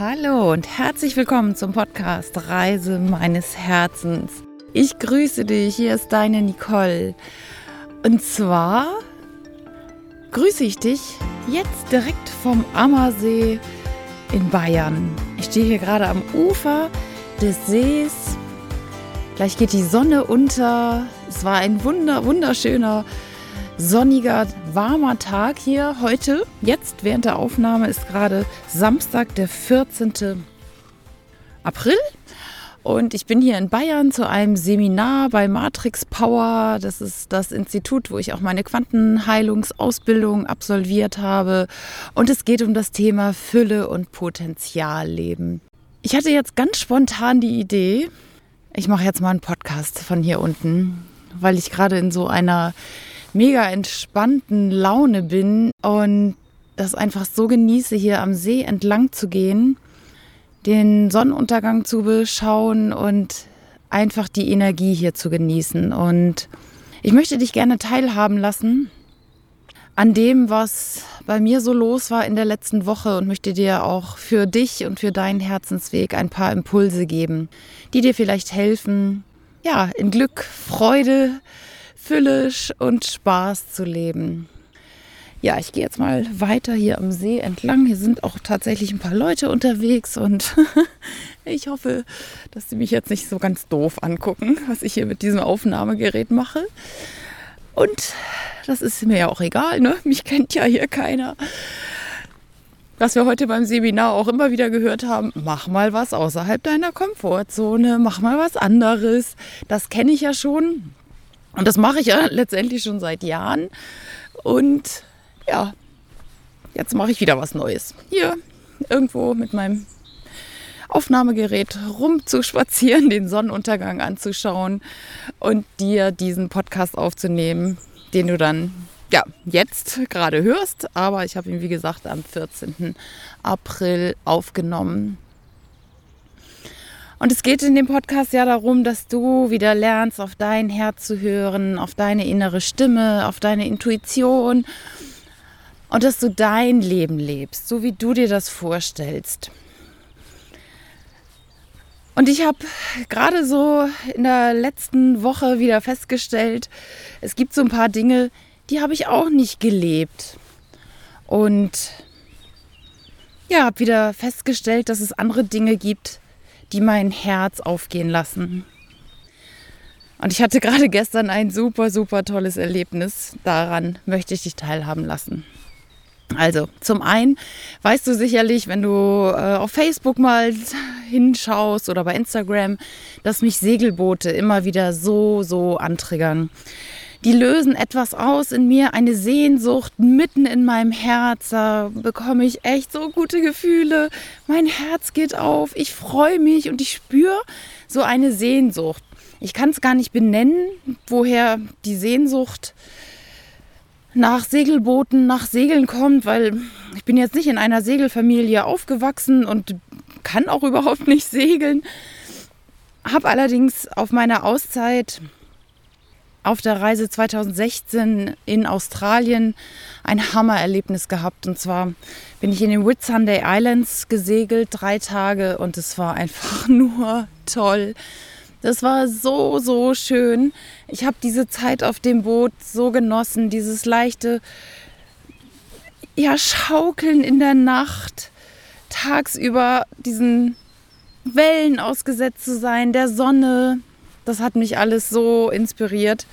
Hallo und herzlich willkommen zum Podcast Reise meines Herzens. Ich grüße dich, hier ist deine Nicole. Und zwar grüße ich dich jetzt direkt vom Ammersee in Bayern. Ich stehe hier gerade am Ufer des Sees. Gleich geht die Sonne unter. Es war ein wunder, wunderschöner sonniger, warmer Tag hier heute. Jetzt während der Aufnahme ist gerade Samstag, der 14. April. Und ich bin hier in Bayern zu einem Seminar bei Matrix Power. Das ist das Institut, wo ich auch meine Quantenheilungsausbildung absolviert habe. Und es geht um das Thema Fülle und Potenzialleben. Ich hatte jetzt ganz spontan die Idee, ich mache jetzt mal einen Podcast von hier unten, weil ich gerade in so einer mega entspannten Laune bin und das einfach so genieße, hier am See entlang zu gehen, den Sonnenuntergang zu beschauen und einfach die Energie hier zu genießen. Und ich möchte dich gerne teilhaben lassen an dem, was bei mir so los war in der letzten Woche und möchte dir auch für dich und für deinen Herzensweg ein paar Impulse geben, die dir vielleicht helfen, ja, in Glück, Freude, füllisch und Spaß zu leben. Ja, ich gehe jetzt mal weiter hier am See entlang. Hier sind auch tatsächlich ein paar Leute unterwegs und ich hoffe, dass sie mich jetzt nicht so ganz doof angucken, was ich hier mit diesem Aufnahmegerät mache. Und das ist mir ja auch egal, ne? Mich kennt ja hier keiner. Was wir heute beim Seminar auch immer wieder gehört haben, mach mal was außerhalb deiner Komfortzone, mach mal was anderes. Das kenne ich ja schon. Und das mache ich ja letztendlich schon seit Jahren. Und ja, jetzt mache ich wieder was Neues. Hier irgendwo mit meinem Aufnahmegerät rumzuspazieren, den Sonnenuntergang anzuschauen und dir diesen Podcast aufzunehmen, den du dann ja jetzt gerade hörst. Aber ich habe ihn, wie gesagt, am 14. April aufgenommen. Und es geht in dem Podcast ja darum, dass du wieder lernst, auf dein Herz zu hören, auf deine innere Stimme, auf deine Intuition und dass du dein Leben lebst, so wie du dir das vorstellst. Und ich habe gerade so in der letzten Woche wieder festgestellt, es gibt so ein paar Dinge, die habe ich auch nicht gelebt. Und ja, habe wieder festgestellt, dass es andere Dinge gibt, die mein Herz aufgehen lassen. Und ich hatte gerade gestern ein super, super tolles Erlebnis. Daran möchte ich dich teilhaben lassen. Also, zum einen weißt du sicherlich, wenn du äh, auf Facebook mal hinschaust oder bei Instagram, dass mich Segelboote immer wieder so, so antriggern die lösen etwas aus in mir, eine Sehnsucht mitten in meinem Herz. Da bekomme ich echt so gute Gefühle. Mein Herz geht auf, ich freue mich und ich spüre so eine Sehnsucht. Ich kann es gar nicht benennen, woher die Sehnsucht nach Segelbooten, nach Segeln kommt, weil ich bin jetzt nicht in einer Segelfamilie aufgewachsen und kann auch überhaupt nicht segeln. Habe allerdings auf meiner Auszeit auf der Reise 2016 in Australien ein Hammererlebnis gehabt. Und zwar bin ich in den Whitsunday Islands gesegelt, drei Tage, und es war einfach nur toll. Das war so, so schön. Ich habe diese Zeit auf dem Boot so genossen, dieses leichte ja, Schaukeln in der Nacht, tagsüber diesen Wellen ausgesetzt zu sein, der Sonne, das hat mich alles so inspiriert.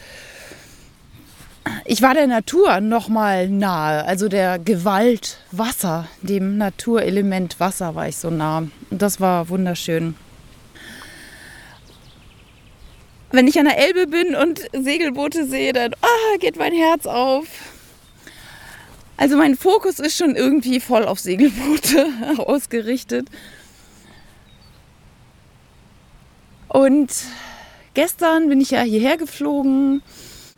Ich war der Natur noch mal nahe, also der Gewalt Wasser, dem Naturelement Wasser war ich so nah. Und das war wunderschön. Wenn ich an der Elbe bin und Segelboote sehe, dann oh, geht mein Herz auf. Also mein Fokus ist schon irgendwie voll auf Segelboote ausgerichtet. Und Gestern bin ich ja hierher geflogen.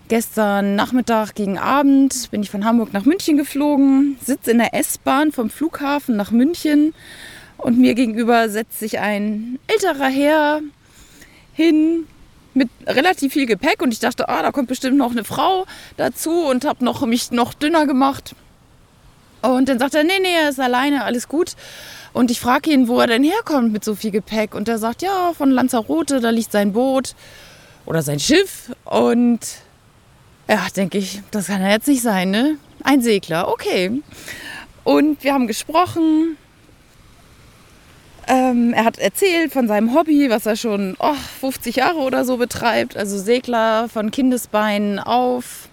Gestern Nachmittag gegen Abend bin ich von Hamburg nach München geflogen, sitze in der S-Bahn vom Flughafen nach München und mir gegenüber setzt sich ein älterer Herr hin mit relativ viel Gepäck und ich dachte, ah, da kommt bestimmt noch eine Frau dazu und habe noch, mich noch dünner gemacht. Und dann sagt er, nee, nee, er ist alleine, alles gut. Und ich frage ihn, wo er denn herkommt mit so viel Gepäck. Und er sagt, ja, von Lanzarote, da liegt sein Boot oder sein Schiff. Und ja, denke ich, das kann ja jetzt nicht sein, ne? Ein Segler, okay. Und wir haben gesprochen. Ähm, er hat erzählt von seinem Hobby, was er schon oh, 50 Jahre oder so betreibt. Also Segler von Kindesbeinen auf.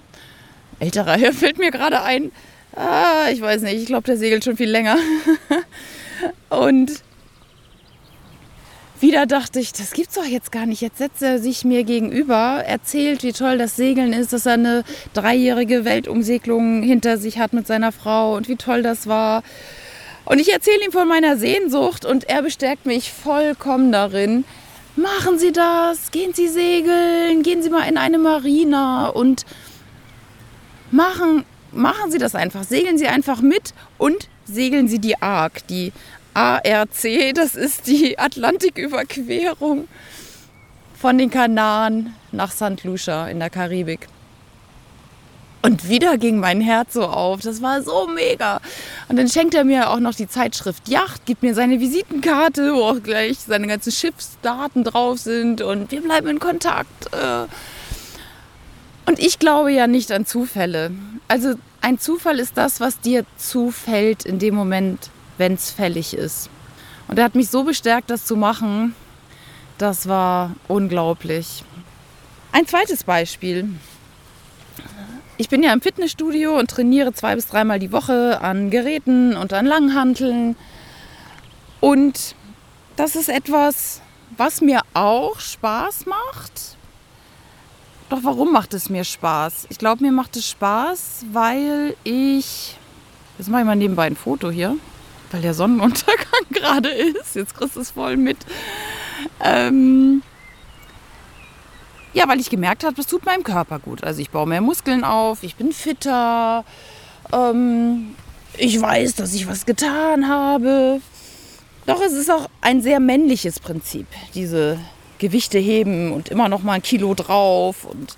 Älterer Herr fällt mir gerade ein. Ah, ich weiß nicht, ich glaube, der segelt schon viel länger. Und wieder dachte ich, das gibt's doch jetzt gar nicht. Jetzt setzt er sich mir gegenüber, erzählt, wie toll das Segeln ist, dass er eine dreijährige Weltumsegelung hinter sich hat mit seiner Frau und wie toll das war. Und ich erzähle ihm von meiner Sehnsucht und er bestärkt mich vollkommen darin. Machen Sie das, gehen Sie segeln, gehen Sie mal in eine Marina und machen, machen Sie das einfach. Segeln Sie einfach mit und segeln Sie die ARC, die ARC, das ist die Atlantiküberquerung von den Kanaren nach St. Lucia in der Karibik. Und wieder ging mein Herz so auf. Das war so mega. Und dann schenkt er mir auch noch die Zeitschrift Yacht, gibt mir seine Visitenkarte, wo auch gleich seine ganzen Schiffsdaten drauf sind und wir bleiben in Kontakt. Äh. Und ich glaube ja nicht an Zufälle. Also ein Zufall ist das, was dir zufällt in dem Moment, wenn es fällig ist. Und er hat mich so bestärkt, das zu machen. Das war unglaublich. Ein zweites Beispiel. Ich bin ja im Fitnessstudio und trainiere zwei bis dreimal die Woche an Geräten und an Langhanteln. Und das ist etwas, was mir auch Spaß macht. Doch warum macht es mir Spaß? Ich glaube, mir macht es Spaß, weil ich. Jetzt mache ich mal nebenbei ein Foto hier weil der Sonnenuntergang gerade ist. Jetzt kriegst du es voll mit. Ähm ja, weil ich gemerkt habe, das tut meinem Körper gut. Also ich baue mehr Muskeln auf, ich bin fitter, ähm ich weiß, dass ich was getan habe. Doch es ist auch ein sehr männliches Prinzip, diese Gewichte heben und immer noch mal ein Kilo drauf und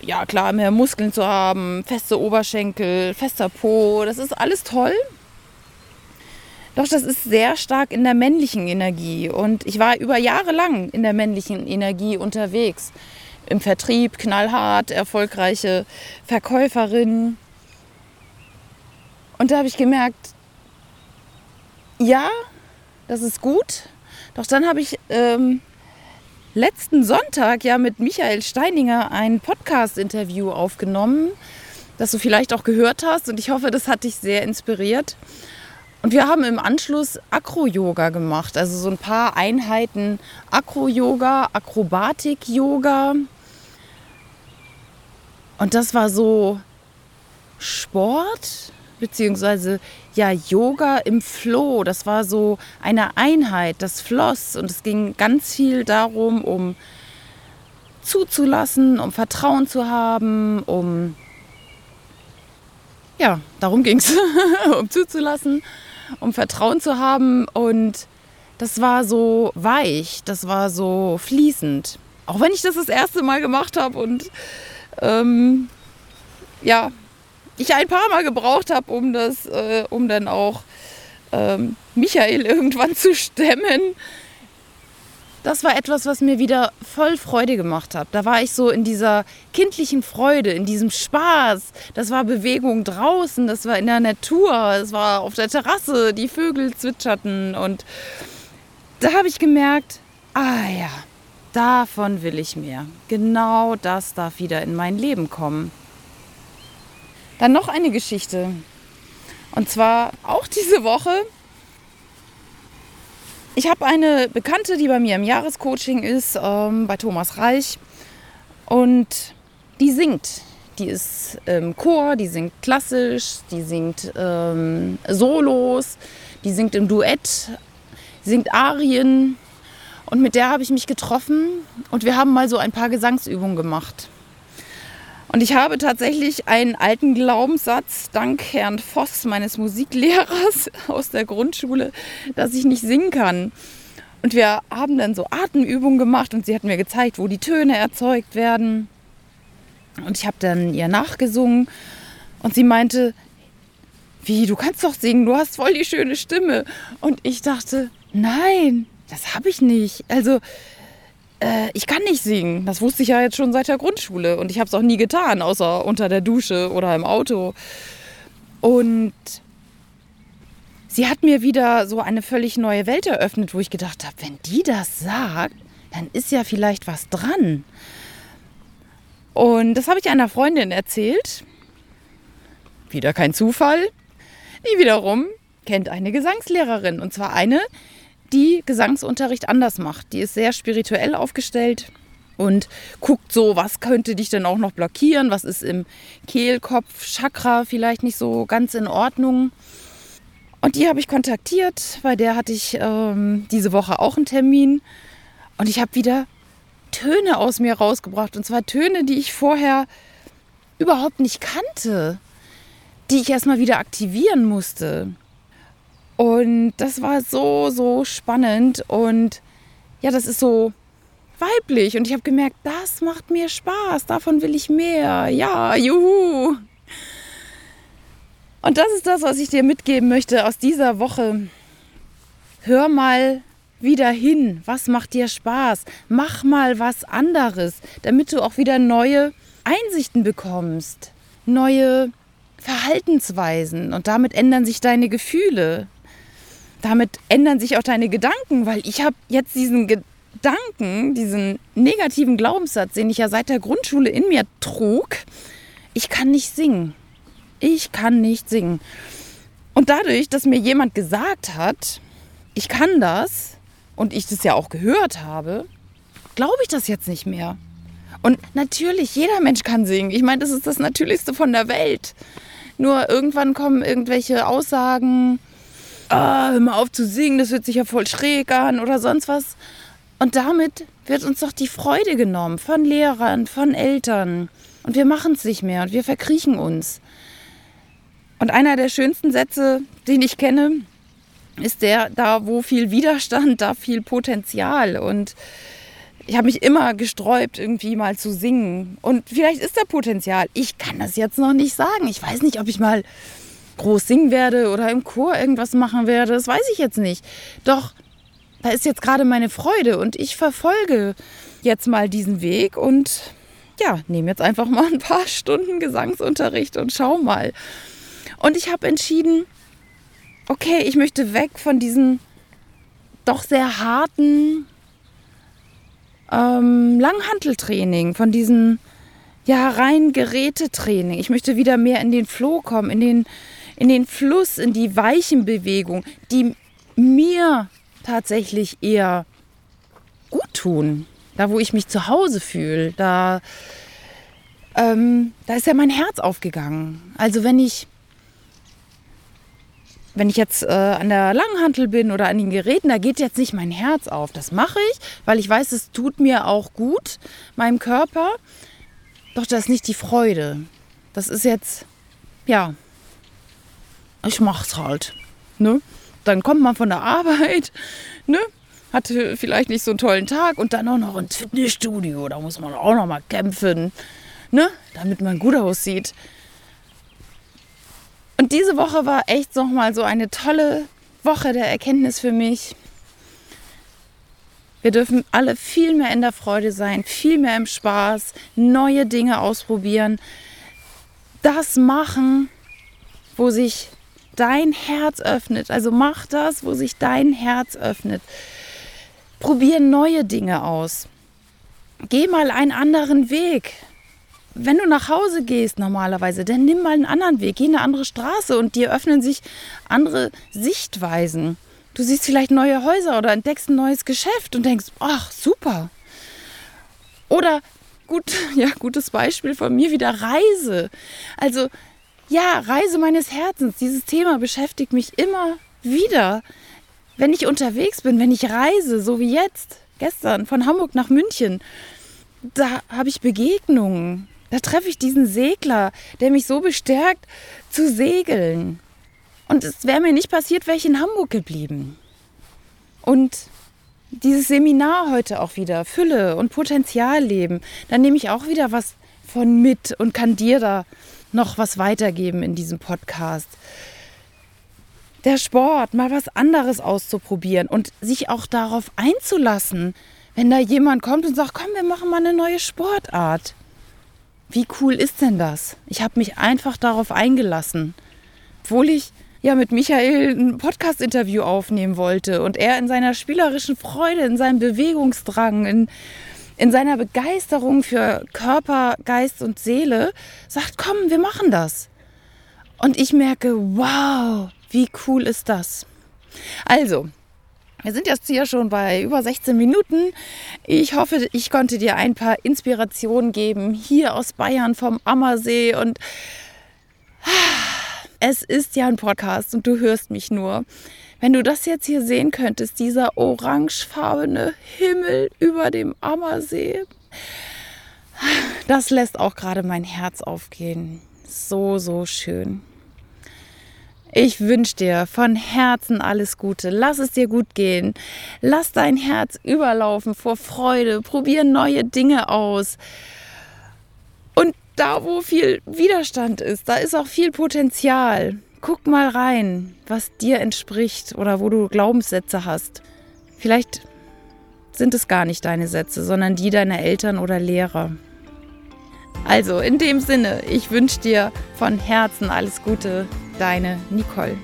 ja klar, mehr Muskeln zu haben, feste Oberschenkel, fester Po, das ist alles toll. Doch das ist sehr stark in der männlichen Energie. Und ich war über Jahre lang in der männlichen Energie unterwegs. Im Vertrieb, knallhart, erfolgreiche Verkäuferin. Und da habe ich gemerkt, ja, das ist gut. Doch dann habe ich ähm, letzten Sonntag ja mit Michael Steininger ein Podcast-Interview aufgenommen, das du vielleicht auch gehört hast. Und ich hoffe, das hat dich sehr inspiriert. Und wir haben im Anschluss Akro-Yoga gemacht, also so ein paar Einheiten Akro-Yoga, Akrobatik-Yoga. Und das war so Sport, beziehungsweise ja Yoga im Flow. Das war so eine Einheit, das floss und es ging ganz viel darum, um zuzulassen, um Vertrauen zu haben, um ja, darum ging es, um zuzulassen um Vertrauen zu haben. Und das war so weich, das war so fließend. Auch wenn ich das das erste Mal gemacht habe und ähm, ja, ich ein paar Mal gebraucht habe, um das, äh, um dann auch ähm, Michael irgendwann zu stemmen das war etwas, was mir wieder voll Freude gemacht hat. Da war ich so in dieser kindlichen Freude, in diesem Spaß. Das war Bewegung draußen, das war in der Natur, es war auf der Terrasse, die Vögel zwitscherten und da habe ich gemerkt, ah ja, davon will ich mehr. Genau das darf wieder in mein Leben kommen. Dann noch eine Geschichte. Und zwar auch diese Woche ich habe eine Bekannte, die bei mir im Jahrescoaching ist, ähm, bei Thomas Reich. Und die singt. Die ist im Chor, die singt klassisch, die singt ähm, Solos, die singt im Duett, singt Arien. Und mit der habe ich mich getroffen und wir haben mal so ein paar Gesangsübungen gemacht. Und ich habe tatsächlich einen alten Glaubenssatz, dank Herrn Voss, meines Musiklehrers aus der Grundschule, dass ich nicht singen kann. Und wir haben dann so Atemübungen gemacht und sie hat mir gezeigt, wo die Töne erzeugt werden. Und ich habe dann ihr nachgesungen und sie meinte, wie, du kannst doch singen, du hast voll die schöne Stimme. Und ich dachte, nein, das habe ich nicht. Also, äh, ich kann nicht singen. Das wusste ich ja jetzt schon seit der Grundschule. Und ich habe es auch nie getan, außer unter der Dusche oder im Auto. Und sie hat mir wieder so eine völlig neue Welt eröffnet, wo ich gedacht habe, wenn die das sagt, dann ist ja vielleicht was dran. Und das habe ich einer Freundin erzählt. Wieder kein Zufall. Die wiederum kennt eine Gesangslehrerin. Und zwar eine, die Gesangsunterricht anders macht. Die ist sehr spirituell aufgestellt und guckt so, was könnte dich denn auch noch blockieren, was ist im Kehlkopf, Chakra vielleicht nicht so ganz in Ordnung. Und die habe ich kontaktiert, bei der hatte ich ähm, diese Woche auch einen Termin und ich habe wieder Töne aus mir rausgebracht und zwar Töne, die ich vorher überhaupt nicht kannte, die ich erstmal wieder aktivieren musste. Und das war so, so spannend. Und ja, das ist so weiblich. Und ich habe gemerkt, das macht mir Spaß. Davon will ich mehr. Ja, juhu. Und das ist das, was ich dir mitgeben möchte aus dieser Woche. Hör mal wieder hin. Was macht dir Spaß? Mach mal was anderes, damit du auch wieder neue Einsichten bekommst. Neue Verhaltensweisen. Und damit ändern sich deine Gefühle damit ändern sich auch deine Gedanken, weil ich habe jetzt diesen Gedanken, diesen negativen Glaubenssatz, den ich ja seit der Grundschule in mir trug, ich kann nicht singen. Ich kann nicht singen. Und dadurch, dass mir jemand gesagt hat, ich kann das und ich das ja auch gehört habe, glaube ich das jetzt nicht mehr. Und natürlich, jeder Mensch kann singen. Ich meine, das ist das Natürlichste von der Welt. Nur irgendwann kommen irgendwelche Aussagen, ah, hör mal auf zu singen, das hört sich ja voll schräg an oder sonst was. Und damit wird uns doch die Freude genommen von Lehrern, von Eltern. Und wir machen es nicht mehr und wir verkriechen uns. Und einer der schönsten Sätze, den ich kenne, ist der, da wo viel Widerstand, da viel Potenzial. Und ich habe mich immer gesträubt, irgendwie mal zu singen. Und vielleicht ist da Potenzial. Ich kann das jetzt noch nicht sagen. Ich weiß nicht, ob ich mal groß singen werde oder im Chor irgendwas machen werde, das weiß ich jetzt nicht. Doch da ist jetzt gerade meine Freude und ich verfolge jetzt mal diesen Weg und ja, nehme jetzt einfach mal ein paar Stunden Gesangsunterricht und schau mal. Und ich habe entschieden, okay, ich möchte weg von diesem doch sehr harten ähm, Langhanteltraining, von diesem ja rein Gerätetraining. Ich möchte wieder mehr in den Flow kommen, in den in den Fluss, in die weichen Bewegungen, die mir tatsächlich eher gut tun. Da, wo ich mich zu Hause fühle, da, ähm, da ist ja mein Herz aufgegangen. Also wenn ich, wenn ich jetzt äh, an der Langhantel bin oder an den Geräten, da geht jetzt nicht mein Herz auf. Das mache ich, weil ich weiß, es tut mir auch gut, meinem Körper. Doch das ist nicht die Freude. Das ist jetzt, ja, ich mach's halt. Ne? Dann kommt man von der Arbeit, ne? hatte vielleicht nicht so einen tollen Tag und dann auch noch ins Fitnessstudio. Da muss man auch noch mal kämpfen, ne? damit man gut aussieht. Und diese Woche war echt noch mal so eine tolle Woche der Erkenntnis für mich. Wir dürfen alle viel mehr in der Freude sein, viel mehr im Spaß, neue Dinge ausprobieren, das machen, wo sich dein Herz öffnet. Also mach das, wo sich dein Herz öffnet. Probier neue Dinge aus. Geh mal einen anderen Weg. Wenn du nach Hause gehst normalerweise, dann nimm mal einen anderen Weg, geh eine andere Straße und dir öffnen sich andere Sichtweisen. Du siehst vielleicht neue Häuser oder entdeckst ein neues Geschäft und denkst, ach super. Oder gut, ja, gutes Beispiel von mir wieder Reise. Also ja, Reise meines Herzens. Dieses Thema beschäftigt mich immer wieder. Wenn ich unterwegs bin, wenn ich reise, so wie jetzt, gestern von Hamburg nach München, da habe ich Begegnungen. Da treffe ich diesen Segler, der mich so bestärkt, zu segeln. Und es wäre mir nicht passiert, wäre ich in Hamburg geblieben. Und dieses Seminar heute auch wieder, Fülle und Potenzial leben, da nehme ich auch wieder was von mit und kann dir da noch was weitergeben in diesem Podcast. der Sport, mal was anderes auszuprobieren und sich auch darauf einzulassen, wenn da jemand kommt und sagt, komm, wir machen mal eine neue Sportart. Wie cool ist denn das? Ich habe mich einfach darauf eingelassen, obwohl ich ja mit Michael ein Podcast-Interview aufnehmen wollte und er in seiner spielerischen Freude, in seinem Bewegungsdrang, in, in seiner Begeisterung für Körper, Geist und Seele sagt, komm, wir machen das. Und ich merke, wow, wie cool ist das? Also, wir sind jetzt hier schon bei über 16 Minuten. Ich hoffe, ich konnte dir ein paar Inspirationen geben, hier aus Bayern vom Ammersee. Und es ist ja ein Podcast und du hörst mich nur. Wenn du das jetzt hier sehen könntest, dieser orangefarbene Himmel über dem Ammersee, das lässt auch gerade mein Herz aufgehen. So, so schön. Ich wünsche dir von Herzen alles Gute. Lass es dir gut gehen. Lass dein Herz überlaufen vor Freude. Probier neue Dinge aus. Da, wo viel Widerstand ist, da ist auch viel Potenzial. Guck mal rein, was dir entspricht oder wo du Glaubenssätze hast. Vielleicht sind es gar nicht deine Sätze, sondern die deiner Eltern oder Lehrer. Also in dem Sinne, ich wünsche dir von Herzen alles Gute, deine Nicole.